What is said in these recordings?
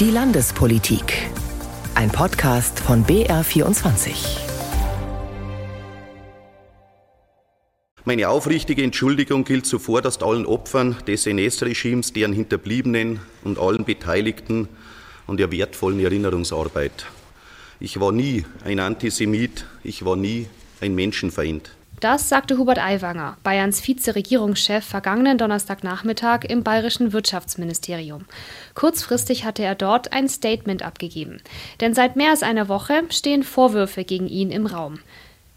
Die Landespolitik. Ein Podcast von BR24. Meine aufrichtige Entschuldigung gilt zuvorderst allen Opfern des NS-Regimes, deren Hinterbliebenen und allen Beteiligten und der wertvollen Erinnerungsarbeit. Ich war nie ein Antisemit, ich war nie ein Menschenfeind. Das sagte Hubert Aiwanger, Bayerns Vizeregierungschef, vergangenen Donnerstagnachmittag im bayerischen Wirtschaftsministerium. Kurzfristig hatte er dort ein Statement abgegeben. Denn seit mehr als einer Woche stehen Vorwürfe gegen ihn im Raum.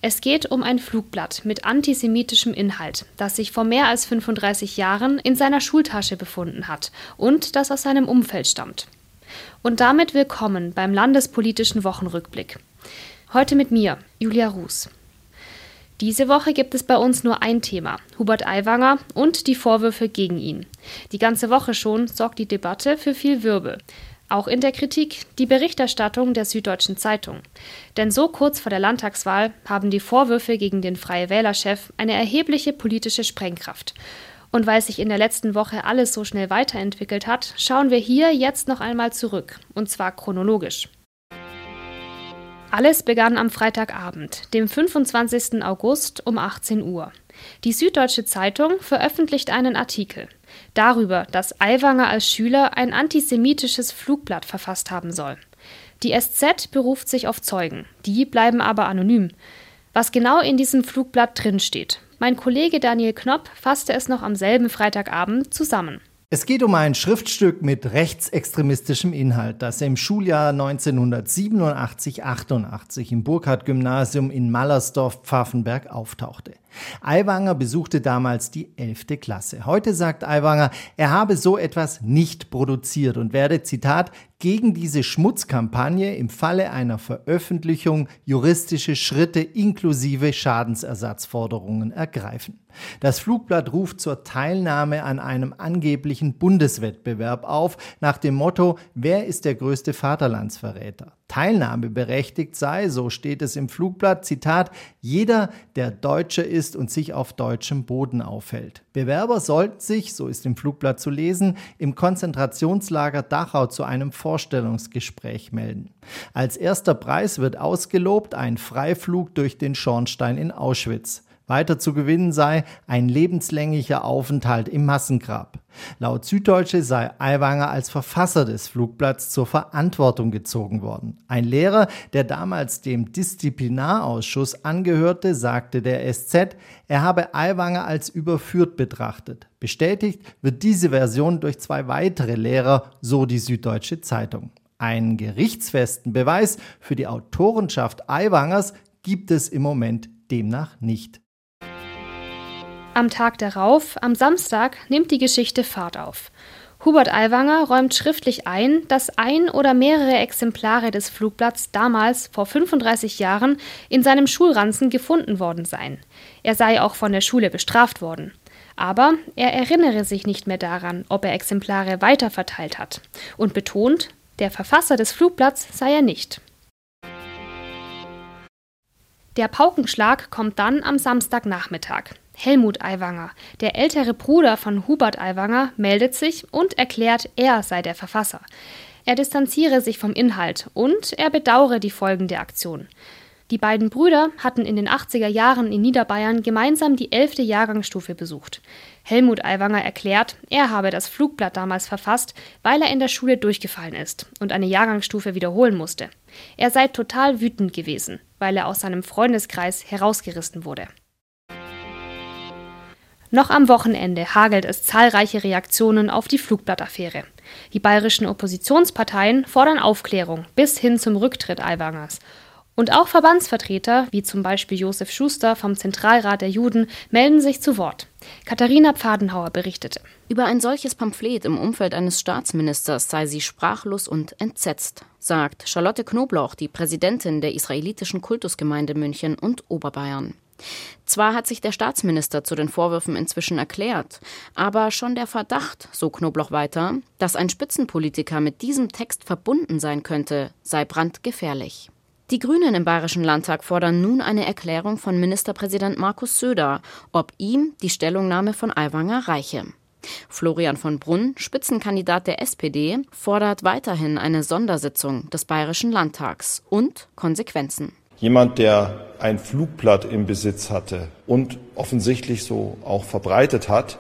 Es geht um ein Flugblatt mit antisemitischem Inhalt, das sich vor mehr als 35 Jahren in seiner Schultasche befunden hat und das aus seinem Umfeld stammt. Und damit willkommen beim Landespolitischen Wochenrückblick. Heute mit mir, Julia Ruß. Diese Woche gibt es bei uns nur ein Thema, Hubert Aiwanger und die Vorwürfe gegen ihn. Die ganze Woche schon sorgt die Debatte für viel Wirbel. Auch in der Kritik die Berichterstattung der Süddeutschen Zeitung. Denn so kurz vor der Landtagswahl haben die Vorwürfe gegen den Freie Wählerchef eine erhebliche politische Sprengkraft. Und weil sich in der letzten Woche alles so schnell weiterentwickelt hat, schauen wir hier jetzt noch einmal zurück, und zwar chronologisch. Alles begann am Freitagabend, dem 25. August um 18 Uhr. Die Süddeutsche Zeitung veröffentlicht einen Artikel darüber, dass Aiwanger als Schüler ein antisemitisches Flugblatt verfasst haben soll. Die SZ beruft sich auf Zeugen, die bleiben aber anonym. Was genau in diesem Flugblatt drinsteht, mein Kollege Daniel Knopp fasste es noch am selben Freitagabend zusammen. Es geht um ein Schriftstück mit rechtsextremistischem Inhalt, das im Schuljahr 1987-88 im Burkhardt-Gymnasium in Mallersdorf-Pfaffenberg auftauchte. Aiwanger besuchte damals die 11. Klasse. Heute sagt Aiwanger, er habe so etwas nicht produziert und werde, Zitat, gegen diese Schmutzkampagne im Falle einer Veröffentlichung juristische Schritte inklusive Schadensersatzforderungen ergreifen. Das Flugblatt ruft zur Teilnahme an einem angeblichen Bundeswettbewerb auf, nach dem Motto, wer ist der größte Vaterlandsverräter? Teilnahmeberechtigt sei, so steht es im Flugblatt, Zitat, jeder, der Deutscher ist und sich auf deutschem Boden aufhält. Bewerber sollten sich, so ist im Flugblatt zu lesen, im Konzentrationslager Dachau zu einem Vorstellungsgespräch melden. Als erster Preis wird ausgelobt ein Freiflug durch den Schornstein in Auschwitz. Weiter zu gewinnen sei ein lebenslänglicher Aufenthalt im Massengrab. Laut Süddeutsche sei Aiwanger als Verfasser des Flugblatts zur Verantwortung gezogen worden. Ein Lehrer, der damals dem Disziplinarausschuss angehörte, sagte der SZ, er habe Aiwanger als überführt betrachtet. Bestätigt wird diese Version durch zwei weitere Lehrer, so die Süddeutsche Zeitung. Einen gerichtsfesten Beweis für die Autorenschaft Aiwangers gibt es im Moment demnach nicht. Am Tag darauf, am Samstag, nimmt die Geschichte Fahrt auf. Hubert Aiwanger räumt schriftlich ein, dass ein oder mehrere Exemplare des Flugblatts damals vor 35 Jahren in seinem Schulranzen gefunden worden seien. Er sei auch von der Schule bestraft worden. Aber er erinnere sich nicht mehr daran, ob er Exemplare weiterverteilt hat und betont, der Verfasser des Flugblatts sei er nicht. Der Paukenschlag kommt dann am Samstagnachmittag. Helmut Aiwanger, der ältere Bruder von Hubert Aiwanger, meldet sich und erklärt, er sei der Verfasser. Er distanziere sich vom Inhalt und er bedauere die Folgen der Aktion. Die beiden Brüder hatten in den 80er Jahren in Niederbayern gemeinsam die 11. Jahrgangsstufe besucht. Helmut Aiwanger erklärt, er habe das Flugblatt damals verfasst, weil er in der Schule durchgefallen ist und eine Jahrgangsstufe wiederholen musste. Er sei total wütend gewesen, weil er aus seinem Freundeskreis herausgerissen wurde. Noch am Wochenende hagelt es zahlreiche Reaktionen auf die Flugblattaffäre. Die bayerischen Oppositionsparteien fordern Aufklärung bis hin zum Rücktritt Aiwangers. Und auch Verbandsvertreter, wie zum Beispiel Josef Schuster vom Zentralrat der Juden, melden sich zu Wort. Katharina Pfadenhauer berichtete. Über ein solches Pamphlet im Umfeld eines Staatsministers sei sie sprachlos und entsetzt, sagt Charlotte Knobloch, die Präsidentin der israelitischen Kultusgemeinde München und Oberbayern. Zwar hat sich der Staatsminister zu den Vorwürfen inzwischen erklärt, aber schon der Verdacht, so Knobloch weiter, dass ein Spitzenpolitiker mit diesem Text verbunden sein könnte, sei brandgefährlich. Die Grünen im Bayerischen Landtag fordern nun eine Erklärung von Ministerpräsident Markus Söder, ob ihm die Stellungnahme von Aiwanger reiche. Florian von Brunn, Spitzenkandidat der SPD, fordert weiterhin eine Sondersitzung des Bayerischen Landtags und Konsequenzen. Jemand, der ein Flugblatt im Besitz hatte und offensichtlich so auch verbreitet hat,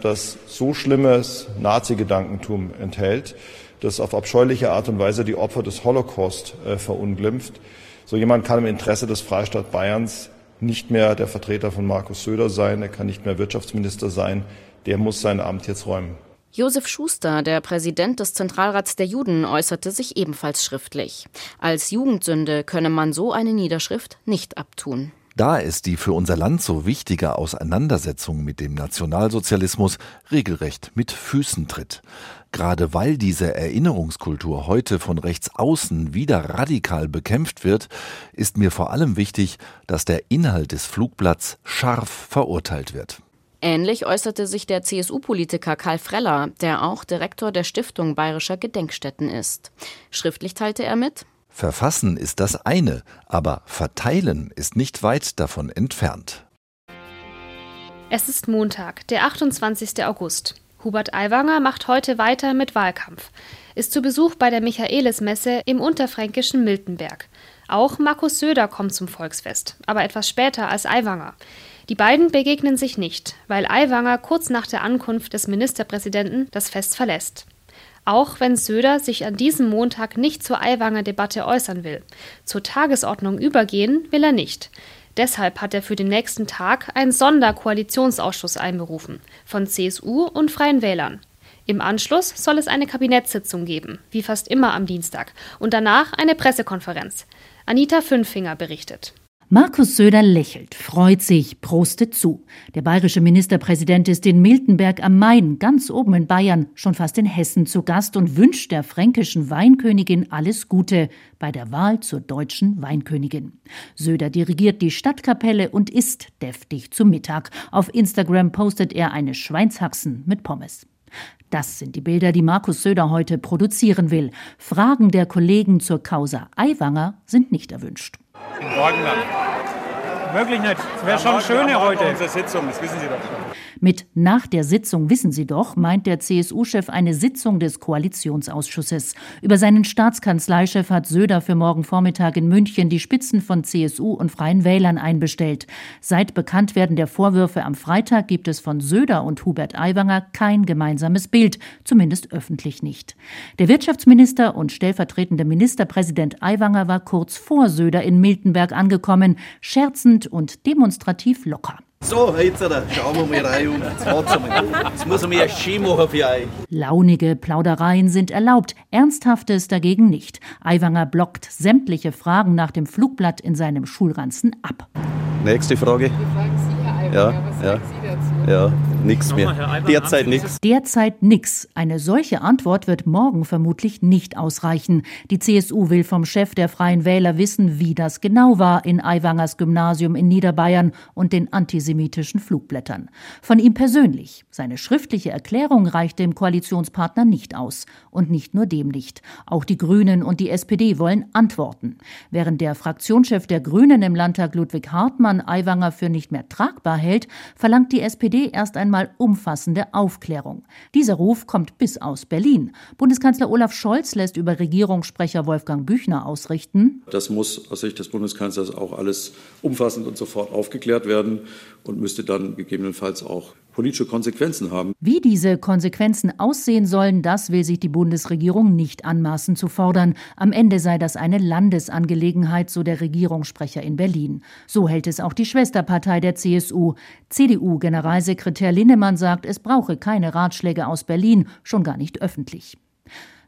das so schlimmes Nazi-Gedankentum enthält, das auf abscheuliche Art und Weise die Opfer des Holocaust äh, verunglimpft. So jemand kann im Interesse des Freistaat Bayerns nicht mehr der Vertreter von Markus Söder sein, er kann nicht mehr Wirtschaftsminister sein, der muss sein Amt jetzt räumen. Josef Schuster, der Präsident des Zentralrats der Juden, äußerte sich ebenfalls schriftlich. Als Jugendsünde könne man so eine Niederschrift nicht abtun. Da es die für unser Land so wichtige Auseinandersetzung mit dem Nationalsozialismus regelrecht mit Füßen tritt. Gerade weil diese Erinnerungskultur heute von rechts außen wieder radikal bekämpft wird, ist mir vor allem wichtig, dass der Inhalt des Flugblatts scharf verurteilt wird. Ähnlich äußerte sich der CSU-Politiker Karl Freller, der auch Direktor der Stiftung Bayerischer Gedenkstätten ist. Schriftlich teilte er mit, Verfassen ist das eine, aber verteilen ist nicht weit davon entfernt. Es ist Montag, der 28. August. Hubert Aiwanger macht heute weiter mit Wahlkampf, ist zu Besuch bei der Michaelismesse im unterfränkischen Miltenberg. Auch Markus Söder kommt zum Volksfest, aber etwas später als Aiwanger. Die beiden begegnen sich nicht, weil Aiwanger kurz nach der Ankunft des Ministerpräsidenten das Fest verlässt. Auch wenn Söder sich an diesem Montag nicht zur Aiwanger Debatte äußern will. Zur Tagesordnung übergehen will er nicht. Deshalb hat er für den nächsten Tag einen Sonderkoalitionsausschuss einberufen von CSU und Freien Wählern. Im Anschluss soll es eine Kabinettssitzung geben, wie fast immer am Dienstag, und danach eine Pressekonferenz. Anita Fünfinger berichtet. Markus Söder lächelt, freut sich, prostet zu. Der bayerische Ministerpräsident ist in Miltenberg am Main, ganz oben in Bayern, schon fast in Hessen zu Gast und wünscht der fränkischen Weinkönigin alles Gute bei der Wahl zur deutschen Weinkönigin. Söder dirigiert die Stadtkapelle und isst deftig zu Mittag. Auf Instagram postet er eine Schweinshaxen mit Pommes. Das sind die Bilder, die Markus Söder heute produzieren will. Fragen der Kollegen zur Causa Aiwanger sind nicht erwünscht. Morgenland. Wirklich nicht. Es wäre schon schöne heute. Unsere Sitzung, das wissen Sie doch schon. Mit nach der Sitzung wissen Sie doch, meint der CSU-Chef eine Sitzung des Koalitionsausschusses. Über seinen Staatskanzleichef hat Söder für morgen Vormittag in München die Spitzen von CSU und Freien Wählern einbestellt. Seit Bekanntwerden der Vorwürfe am Freitag gibt es von Söder und Hubert Aiwanger kein gemeinsames Bild, zumindest öffentlich nicht. Der Wirtschaftsminister und stellvertretende Ministerpräsident Aiwanger war kurz vor Söder in Miltenberg angekommen, scherzend und demonstrativ locker. So, jetzt schauen wir mal rein und jetzt einmal. Jetzt muss mir ein Ski machen für euch. Launige Plaudereien sind erlaubt, Ernsthaftes dagegen nicht. Aiwanger blockt sämtliche Fragen nach dem Flugblatt in seinem Schulranzen ab. Nächste Frage. Die fragen Sie, Herr Aiwanger, Ja, was ja. sagen Sie dazu? Ja, nichts mehr. Derzeit nichts. Derzeit nix. Eine solche Antwort wird morgen vermutlich nicht ausreichen. Die CSU will vom Chef der Freien Wähler wissen, wie das genau war in Aiwangers Gymnasium in Niederbayern und den antisemitischen Flugblättern. Von ihm persönlich. Seine schriftliche Erklärung reicht dem Koalitionspartner nicht aus. Und nicht nur dem nicht. Auch die Grünen und die SPD wollen Antworten. Während der Fraktionschef der Grünen im Landtag Ludwig Hartmann Aiwanger für nicht mehr tragbar hält, verlangt die SPD erst einmal umfassende Aufklärung. Dieser Ruf kommt bis aus Berlin. Bundeskanzler Olaf Scholz lässt über Regierungssprecher Wolfgang Büchner ausrichten, Das muss aus Sicht des Bundeskanzlers auch alles umfassend und sofort aufgeklärt werden und müsste dann gegebenenfalls auch politische Konsequenzen haben. Wie diese Konsequenzen aussehen sollen, das will sich die Bundesregierung nicht anmaßen zu fordern. Am Ende sei das eine Landesangelegenheit, so der Regierungssprecher in Berlin. So hält es auch die Schwesterpartei der CSU. CDU-Generalsekretär Linnemann sagt, es brauche keine Ratschläge aus Berlin, schon gar nicht öffentlich.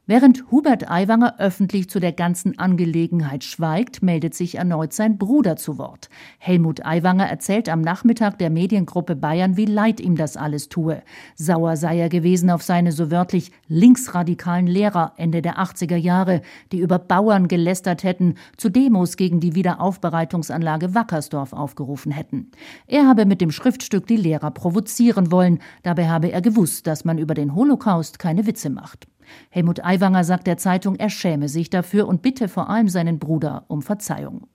Während Hubert Aiwanger öffentlich zu der ganzen Angelegenheit schweigt, meldet sich erneut sein Bruder zu Wort. Helmut Aiwanger erzählt am Nachmittag der Mediengruppe Bayern, wie leid ihm das alles tue. Sauer sei er gewesen auf seine so wörtlich linksradikalen Lehrer Ende der 80er Jahre, die über Bauern gelästert hätten, zu Demos gegen die Wiederaufbereitungsanlage Wackersdorf aufgerufen hätten. Er habe mit dem Schriftstück die Lehrer provozieren wollen, dabei habe er gewusst, dass man über den Holocaust keine Witze macht. Helmut Aiwanger sagt der Zeitung, er schäme sich dafür und bitte vor allem seinen Bruder um Verzeihung.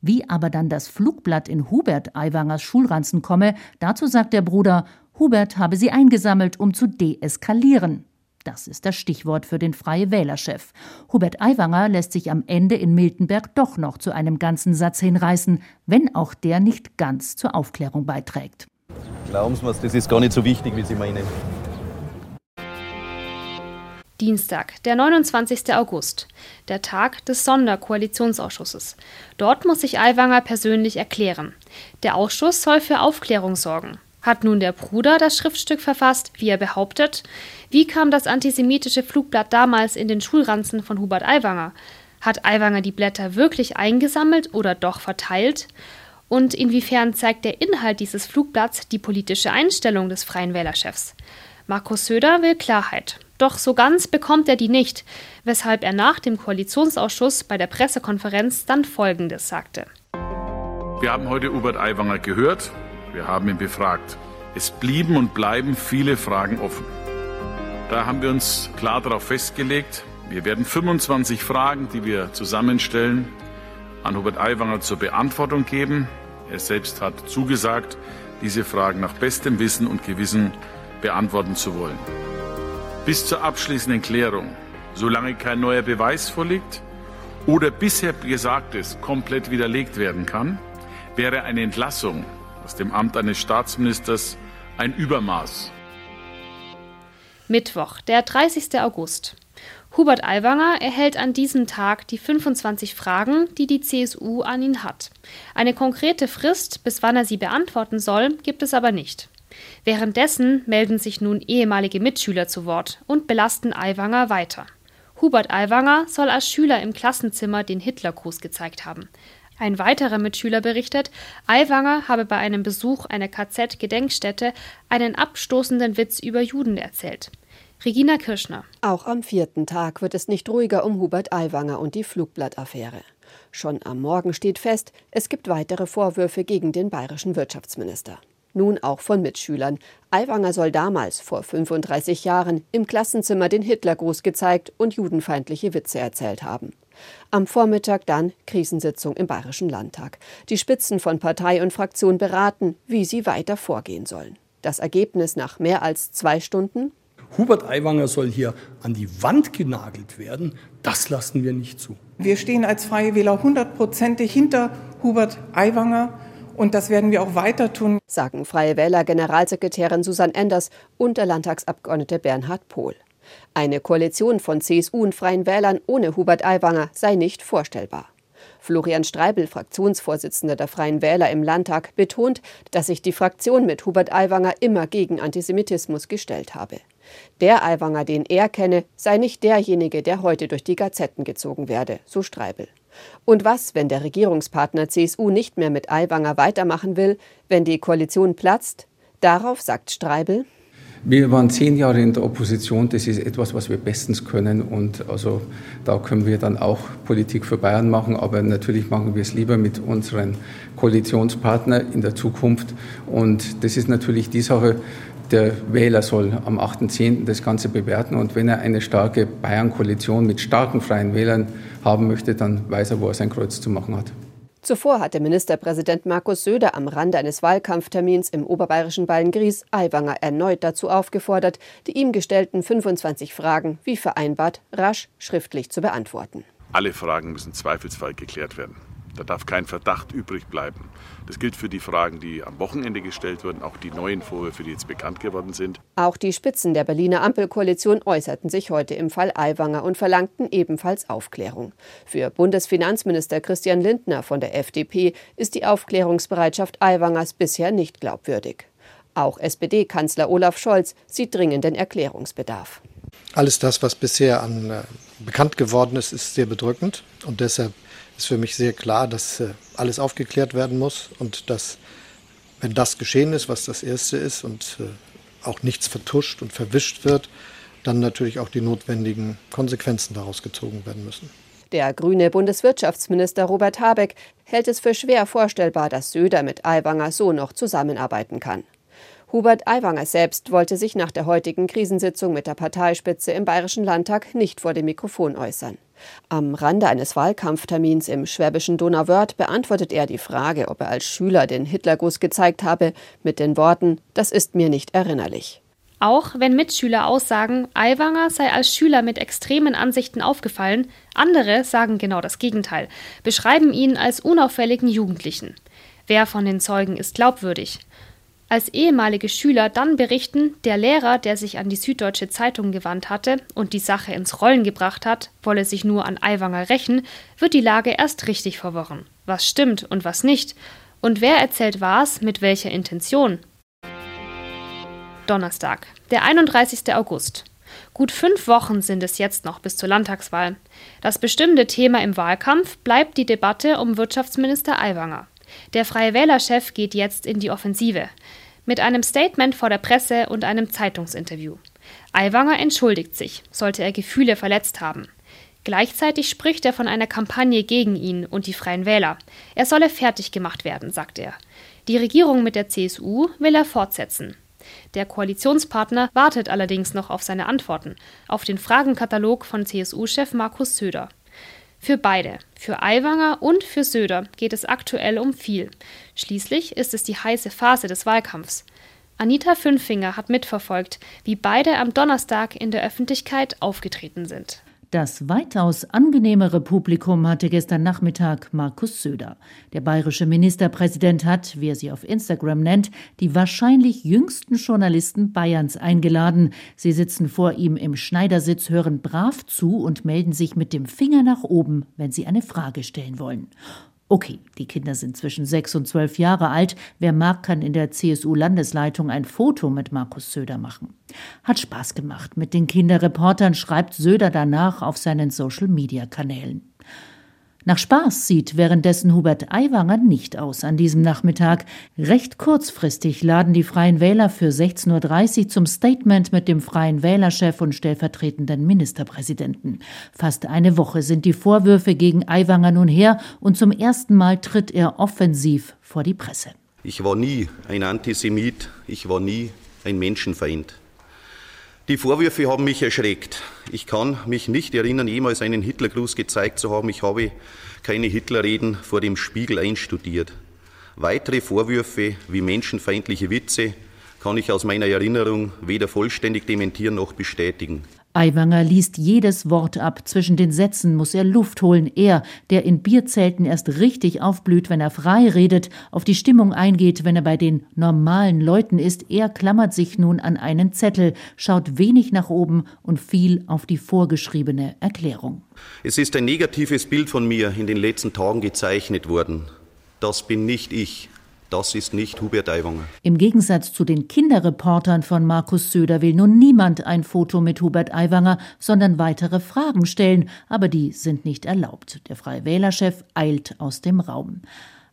Wie aber dann das Flugblatt in Hubert Aiwangers Schulranzen komme, dazu sagt der Bruder, Hubert habe sie eingesammelt, um zu deeskalieren. Das ist das Stichwort für den Freie Wählerchef. Hubert Aiwanger lässt sich am Ende in Miltenberg doch noch zu einem ganzen Satz hinreißen, wenn auch der nicht ganz zur Aufklärung beiträgt. Glauben Sie mir, das ist gar nicht so wichtig, wie Sie meinen. Dienstag, der 29. August, der Tag des Sonderkoalitionsausschusses. Dort muss sich Aiwanger persönlich erklären. Der Ausschuss soll für Aufklärung sorgen. Hat nun der Bruder das Schriftstück verfasst, wie er behauptet? Wie kam das antisemitische Flugblatt damals in den Schulranzen von Hubert Aiwanger? Hat Aiwanger die Blätter wirklich eingesammelt oder doch verteilt? Und inwiefern zeigt der Inhalt dieses Flugblatts die politische Einstellung des Freien Wählerchefs? Markus Söder will Klarheit. Doch so ganz bekommt er die nicht, weshalb er nach dem Koalitionsausschuss bei der Pressekonferenz dann Folgendes sagte. Wir haben heute Hubert Aiwanger gehört. Wir haben ihn befragt. Es blieben und bleiben viele Fragen offen. Da haben wir uns klar darauf festgelegt, wir werden 25 Fragen, die wir zusammenstellen, an Hubert Aiwanger zur Beantwortung geben. Er selbst hat zugesagt, diese Fragen nach bestem Wissen und Gewissen beantworten zu wollen. Bis zur abschließenden Klärung, solange kein neuer Beweis vorliegt oder bisher Gesagtes komplett widerlegt werden kann, wäre eine Entlassung aus dem Amt eines Staatsministers ein Übermaß. Mittwoch, der 30. August. Hubert Aiwanger erhält an diesem Tag die 25 Fragen, die die CSU an ihn hat. Eine konkrete Frist, bis wann er sie beantworten soll, gibt es aber nicht. Währenddessen melden sich nun ehemalige Mitschüler zu Wort und belasten Aiwanger weiter. Hubert Aiwanger soll als Schüler im Klassenzimmer den Hitlergruß gezeigt haben. Ein weiterer Mitschüler berichtet, Aiwanger habe bei einem Besuch einer KZ-Gedenkstätte einen abstoßenden Witz über Juden erzählt. Regina Kirschner. Auch am vierten Tag wird es nicht ruhiger um Hubert Aiwanger und die Flugblattaffäre. Schon am Morgen steht fest, es gibt weitere Vorwürfe gegen den bayerischen Wirtschaftsminister. Nun auch von Mitschülern. Aiwanger soll damals, vor 35 Jahren, im Klassenzimmer den Hitlergruß gezeigt und judenfeindliche Witze erzählt haben. Am Vormittag dann Krisensitzung im Bayerischen Landtag. Die Spitzen von Partei und Fraktion beraten, wie sie weiter vorgehen sollen. Das Ergebnis nach mehr als zwei Stunden? Hubert Aiwanger soll hier an die Wand genagelt werden. Das lassen wir nicht zu. Wir stehen als Freie Wähler hundertprozentig hinter Hubert Aiwanger. Und das werden wir auch weiter tun, sagen Freie Wähler Generalsekretärin Susanne Enders und der Landtagsabgeordnete Bernhard Pohl. Eine Koalition von CSU und Freien Wählern ohne Hubert Aiwanger sei nicht vorstellbar. Florian Streibel, Fraktionsvorsitzender der Freien Wähler im Landtag, betont, dass sich die Fraktion mit Hubert Aiwanger immer gegen Antisemitismus gestellt habe. Der Aiwanger, den er kenne, sei nicht derjenige, der heute durch die Gazetten gezogen werde, so Streibel. Und was, wenn der Regierungspartner CSU nicht mehr mit Aiwanger weitermachen will, wenn die Koalition platzt? Darauf sagt Streibel, wir waren zehn Jahre in der Opposition. Das ist etwas, was wir bestens können. Und also da können wir dann auch Politik für Bayern machen. Aber natürlich machen wir es lieber mit unseren Koalitionspartnern in der Zukunft. Und das ist natürlich die Sache, der Wähler soll am 8.10. das Ganze bewerten. Und wenn er eine starke Bayern-Koalition mit starken freien Wählern haben möchte, dann weiß er, wo er sein Kreuz zu machen hat. Zuvor hatte Ministerpräsident Markus Söder am Rande eines Wahlkampftermins im oberbayerischen Beilngries Aiwanger erneut dazu aufgefordert, die ihm gestellten 25 Fragen, wie vereinbart, rasch schriftlich zu beantworten. Alle Fragen müssen zweifelsfrei geklärt werden. Da darf kein Verdacht übrig bleiben. Das gilt für die Fragen, die am Wochenende gestellt wurden, auch die neuen Vorwürfe, die jetzt bekannt geworden sind. Auch die Spitzen der Berliner Ampelkoalition äußerten sich heute im Fall Aiwanger und verlangten ebenfalls Aufklärung. Für Bundesfinanzminister Christian Lindner von der FDP ist die Aufklärungsbereitschaft Aiwangers bisher nicht glaubwürdig. Auch SPD-Kanzler Olaf Scholz sieht dringenden Erklärungsbedarf. Alles das, was bisher an äh, bekannt geworden ist, ist sehr bedrückend und deshalb ist für mich sehr klar, dass äh, alles aufgeklärt werden muss und dass, wenn das geschehen ist, was das Erste ist und äh, auch nichts vertuscht und verwischt wird, dann natürlich auch die notwendigen Konsequenzen daraus gezogen werden müssen. Der grüne Bundeswirtschaftsminister Robert Habeck hält es für schwer vorstellbar, dass Söder mit Aiwanger so noch zusammenarbeiten kann. Hubert Aiwanger selbst wollte sich nach der heutigen Krisensitzung mit der Parteispitze im Bayerischen Landtag nicht vor dem Mikrofon äußern. Am Rande eines Wahlkampftermins im schwäbischen Donauwörth beantwortet er die Frage, ob er als Schüler den Hitlergruß gezeigt habe, mit den Worten: Das ist mir nicht erinnerlich. Auch wenn Mitschüler aussagen, Aiwanger sei als Schüler mit extremen Ansichten aufgefallen, andere sagen genau das Gegenteil, beschreiben ihn als unauffälligen Jugendlichen. Wer von den Zeugen ist glaubwürdig? Als ehemalige Schüler dann berichten, der Lehrer, der sich an die Süddeutsche Zeitung gewandt hatte und die Sache ins Rollen gebracht hat, wolle sich nur an Aiwanger rächen, wird die Lage erst richtig verworren. Was stimmt und was nicht? Und wer erzählt was mit welcher Intention? Donnerstag, der 31. August. Gut fünf Wochen sind es jetzt noch bis zur Landtagswahl. Das bestimmte Thema im Wahlkampf bleibt die Debatte um Wirtschaftsminister Aiwanger. Der Freie Wählerchef geht jetzt in die Offensive. Mit einem Statement vor der Presse und einem Zeitungsinterview. Aiwanger entschuldigt sich, sollte er Gefühle verletzt haben. Gleichzeitig spricht er von einer Kampagne gegen ihn und die Freien Wähler. Er solle fertig gemacht werden, sagt er. Die Regierung mit der CSU will er fortsetzen. Der Koalitionspartner wartet allerdings noch auf seine Antworten, auf den Fragenkatalog von CSU-Chef Markus Söder. Für beide, für Aiwanger und für Söder, geht es aktuell um viel. Schließlich ist es die heiße Phase des Wahlkampfs. Anita Fünfinger hat mitverfolgt, wie beide am Donnerstag in der Öffentlichkeit aufgetreten sind. Das weitaus angenehmere Publikum hatte gestern Nachmittag Markus Söder. Der bayerische Ministerpräsident hat, wie er sie auf Instagram nennt, die wahrscheinlich jüngsten Journalisten Bayerns eingeladen. Sie sitzen vor ihm im Schneidersitz, hören brav zu und melden sich mit dem Finger nach oben, wenn sie eine Frage stellen wollen. Okay, die Kinder sind zwischen sechs und zwölf Jahre alt. Wer mag, kann in der CSU-Landesleitung ein Foto mit Markus Söder machen. Hat Spaß gemacht mit den Kinderreportern, schreibt Söder danach auf seinen Social-Media-Kanälen. Nach Spaß sieht währenddessen Hubert Aiwanger nicht aus an diesem Nachmittag. Recht kurzfristig laden die Freien Wähler für 16.30 Uhr zum Statement mit dem Freien Wählerchef und stellvertretenden Ministerpräsidenten. Fast eine Woche sind die Vorwürfe gegen Aiwanger nun her und zum ersten Mal tritt er offensiv vor die Presse. Ich war nie ein Antisemit, ich war nie ein Menschenfeind. Die Vorwürfe haben mich erschreckt. Ich kann mich nicht erinnern, jemals einen Hitlergruß gezeigt zu haben. Ich habe keine Hitlerreden vor dem Spiegel einstudiert. Weitere Vorwürfe wie menschenfeindliche Witze kann ich aus meiner Erinnerung weder vollständig dementieren noch bestätigen. Aiwanger liest jedes Wort ab. Zwischen den Sätzen muss er Luft holen. Er, der in Bierzelten erst richtig aufblüht, wenn er frei redet, auf die Stimmung eingeht, wenn er bei den normalen Leuten ist, er klammert sich nun an einen Zettel, schaut wenig nach oben und viel auf die vorgeschriebene Erklärung. Es ist ein negatives Bild von mir in den letzten Tagen gezeichnet worden. Das bin nicht ich. Das ist nicht Hubert Aiwanger. Im Gegensatz zu den Kinderreportern von Markus Söder will nun niemand ein Foto mit Hubert Aiwanger, sondern weitere Fragen stellen, aber die sind nicht erlaubt. Der Freie Wählerchef eilt aus dem Raum.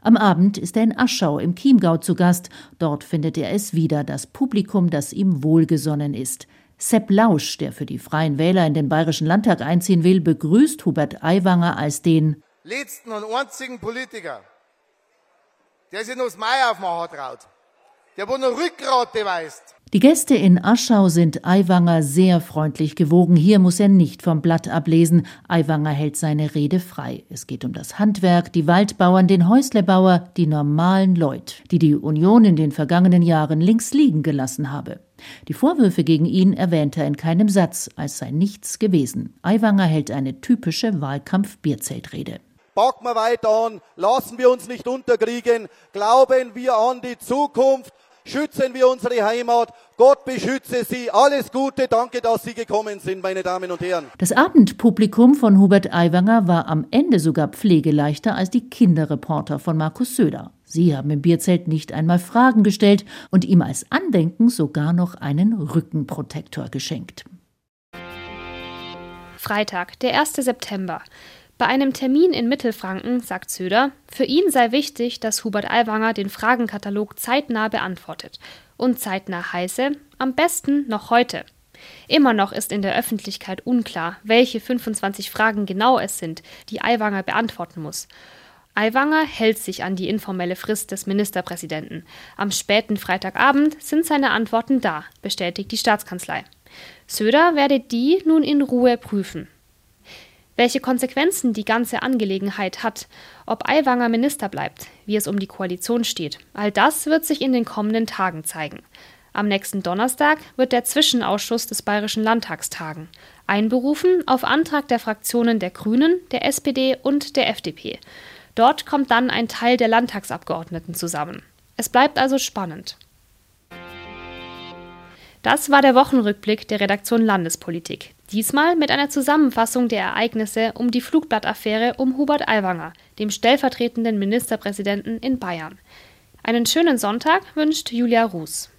Am Abend ist er in Aschau im Chiemgau zu Gast. Dort findet er es wieder, das Publikum, das ihm wohlgesonnen ist. Sepp Lausch, der für die Freien Wähler in den Bayerischen Landtag einziehen will, begrüßt Hubert Aiwanger als den letzten und einzigen Politiker, der sich noch das Mai aufmachen traut, der wo noch Rückgrat beweist. Die Gäste in Aschau sind Aiwanger sehr freundlich gewogen. Hier muss er nicht vom Blatt ablesen. Aiwanger hält seine Rede frei. Es geht um das Handwerk, die Waldbauern, den Häuslebauer, die normalen Leute, die die Union in den vergangenen Jahren links liegen gelassen habe. Die Vorwürfe gegen ihn erwähnt er in keinem Satz, als sei nichts gewesen. Aiwanger hält eine typische Wahlkampf-Bierzeltrede. Packen wir weiter an, lassen wir uns nicht unterkriegen, glauben wir an die Zukunft, schützen wir unsere Heimat, Gott beschütze Sie, alles Gute, danke, dass Sie gekommen sind, meine Damen und Herren. Das Abendpublikum von Hubert Aiwanger war am Ende sogar pflegeleichter als die Kinderreporter von Markus Söder. Sie haben im Bierzelt nicht einmal Fragen gestellt und ihm als Andenken sogar noch einen Rückenprotektor geschenkt. Freitag, der 1. September. Bei einem Termin in Mittelfranken sagt Söder, für ihn sei wichtig, dass Hubert Aiwanger den Fragenkatalog zeitnah beantwortet. Und zeitnah heiße, am besten noch heute. Immer noch ist in der Öffentlichkeit unklar, welche 25 Fragen genau es sind, die Aiwanger beantworten muss. Aiwanger hält sich an die informelle Frist des Ministerpräsidenten. Am späten Freitagabend sind seine Antworten da, bestätigt die Staatskanzlei. Söder werde die nun in Ruhe prüfen. Welche Konsequenzen die ganze Angelegenheit hat, ob Aiwanger Minister bleibt, wie es um die Koalition steht, all das wird sich in den kommenden Tagen zeigen. Am nächsten Donnerstag wird der Zwischenausschuss des Bayerischen Landtags tagen, einberufen auf Antrag der Fraktionen der Grünen, der SPD und der FDP. Dort kommt dann ein Teil der Landtagsabgeordneten zusammen. Es bleibt also spannend. Das war der Wochenrückblick der Redaktion Landespolitik. Diesmal mit einer Zusammenfassung der Ereignisse um die Flugblattaffäre um Hubert Aiwanger, dem stellvertretenden Ministerpräsidenten in Bayern. Einen schönen Sonntag wünscht Julia Ruß.